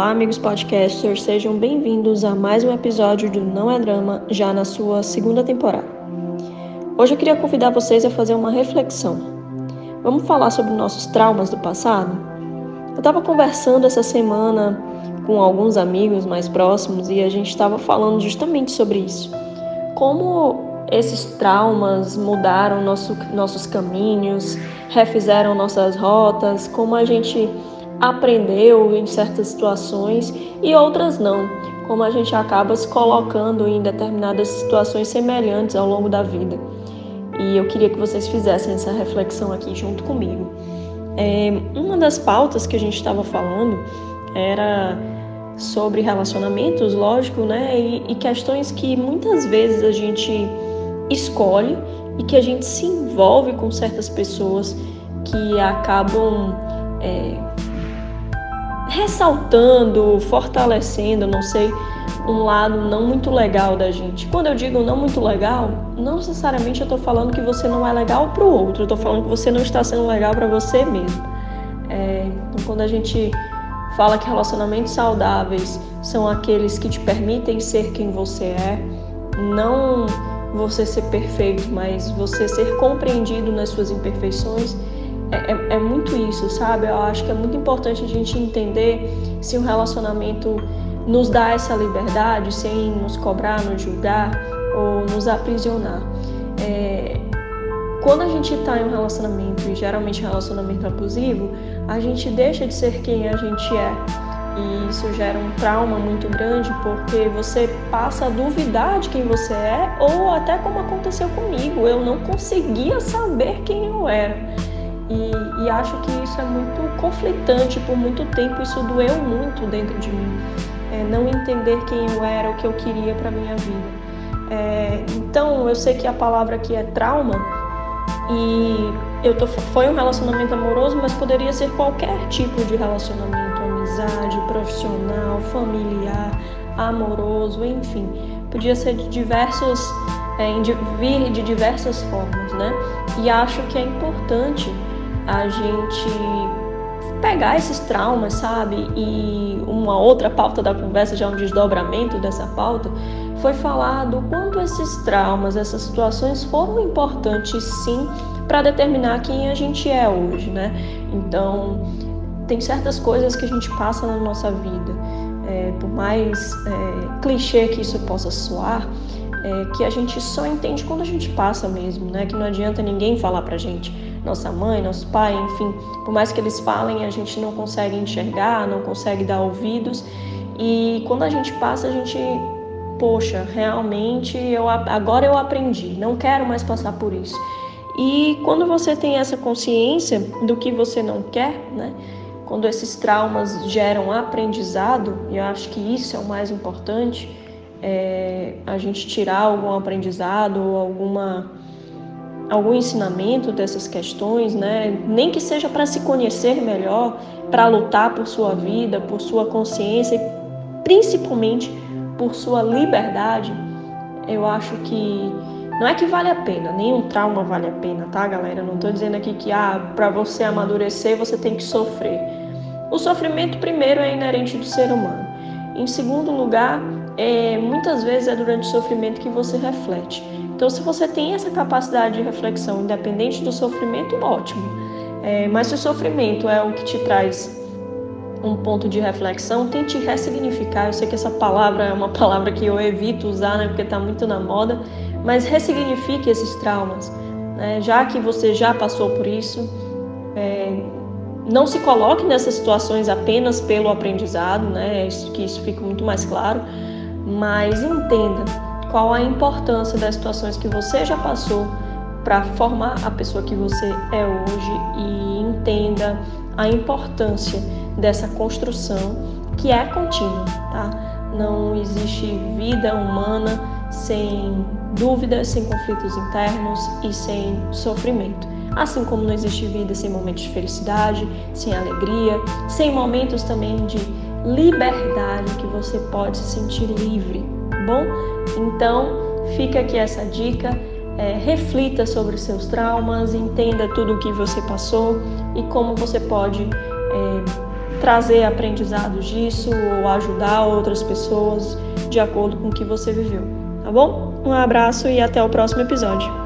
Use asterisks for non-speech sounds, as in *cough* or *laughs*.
Olá, amigos podcasters, sejam bem-vindos a mais um episódio do Não é Drama, já na sua segunda temporada. Hoje eu queria convidar vocês a fazer uma reflexão. Vamos falar sobre nossos traumas do passado? Eu estava conversando essa semana com alguns amigos mais próximos e a gente estava falando justamente sobre isso. Como esses traumas mudaram nosso, nossos caminhos, refizeram nossas rotas, como a gente aprendeu em certas situações e outras não, como a gente acaba se colocando em determinadas situações semelhantes ao longo da vida. E eu queria que vocês fizessem essa reflexão aqui junto comigo. É, uma das pautas que a gente estava falando era sobre relacionamentos, lógico, né? E, e questões que muitas vezes a gente escolhe e que a gente se envolve com certas pessoas que acabam é, ressaltando, fortalecendo, não sei, um lado não muito legal da gente. Quando eu digo não muito legal, não necessariamente eu estou falando que você não é legal para o outro, eu estou falando que você não está sendo legal para você mesmo. É, então, quando a gente fala que relacionamentos saudáveis são aqueles que te permitem ser quem você é, não você ser perfeito, mas você ser compreendido nas suas imperfeições é, é, é, muito isso, sabe? Eu acho que é muito importante a gente entender se um relacionamento nos dá essa liberdade sem nos cobrar, nos julgar ou nos aprisionar. É, quando a gente está em um relacionamento, e geralmente um relacionamento abusivo, a gente deixa de ser quem a gente é. E isso gera um trauma muito grande porque você passa a duvidar de quem você é, ou até como aconteceu comigo, eu não conseguia saber quem eu era. E, e, acho que isso é muito conflitante por muito tempo, isso doeu muito dentro de mim. É, não entender quem eu era, o que eu queria para minha vida. É, então, eu sei que a palavra aqui é trauma e eu tô, foi um relacionamento amoroso, mas poderia ser qualquer tipo de relacionamento, amizade, profissional, familiar, amoroso, enfim. Podia ser de diversos, é, vir de diversas formas, né? E acho que é importante a gente pegar esses traumas, sabe? E uma outra pauta da conversa, já um desdobramento dessa pauta, foi falar do quanto esses traumas, essas situações foram importantes sim para determinar quem a gente é hoje, né? Então, tem certas coisas que a gente passa na nossa vida, é, por mais é, clichê que isso possa soar, é, que a gente só entende quando a gente passa mesmo, né? Que não adianta ninguém falar pra gente nossa mãe, nosso pai, enfim, por mais que eles falem, a gente não consegue enxergar, não consegue dar ouvidos. E quando a gente passa, a gente, poxa, realmente eu agora eu aprendi, não quero mais passar por isso. E quando você tem essa consciência do que você não quer, né? Quando esses traumas geram aprendizado, e eu acho que isso é o mais importante, é a gente tirar algum aprendizado ou alguma algum ensinamento dessas questões, né? Nem que seja para se conhecer melhor, para lutar por sua vida, por sua consciência e principalmente por sua liberdade, eu acho que não é que vale a pena, nenhum trauma vale a pena, tá, galera? Não estou dizendo aqui que ah, para você amadurecer você tem que sofrer. O sofrimento primeiro é inerente do ser humano. Em segundo lugar, é, muitas vezes é durante o sofrimento que você reflete. Então, se você tem essa capacidade de reflexão, independente do sofrimento, ótimo. É, mas se o sofrimento é o que te traz um ponto de reflexão, tente ressignificar. Eu sei que essa palavra é uma *laughs* palavra que eu evito usar, né, porque está muito na moda, mas ressignifique esses traumas. Né? Já que você já passou por isso, é, não se coloque nessas situações apenas pelo aprendizado, né? que isso fica muito mais claro, mas entenda qual a importância das situações que você já passou para formar a pessoa que você é hoje e entenda a importância dessa construção que é contínua, tá? Não existe vida humana sem dúvidas, sem conflitos internos e sem sofrimento. Assim como não existe vida sem momentos de felicidade, sem alegria, sem momentos também de liberdade que você pode se sentir livre, bom? Então, fica aqui essa dica. É, reflita sobre seus traumas, entenda tudo o que você passou e como você pode é, trazer aprendizados disso ou ajudar outras pessoas de acordo com o que você viveu, tá bom? Um abraço e até o próximo episódio.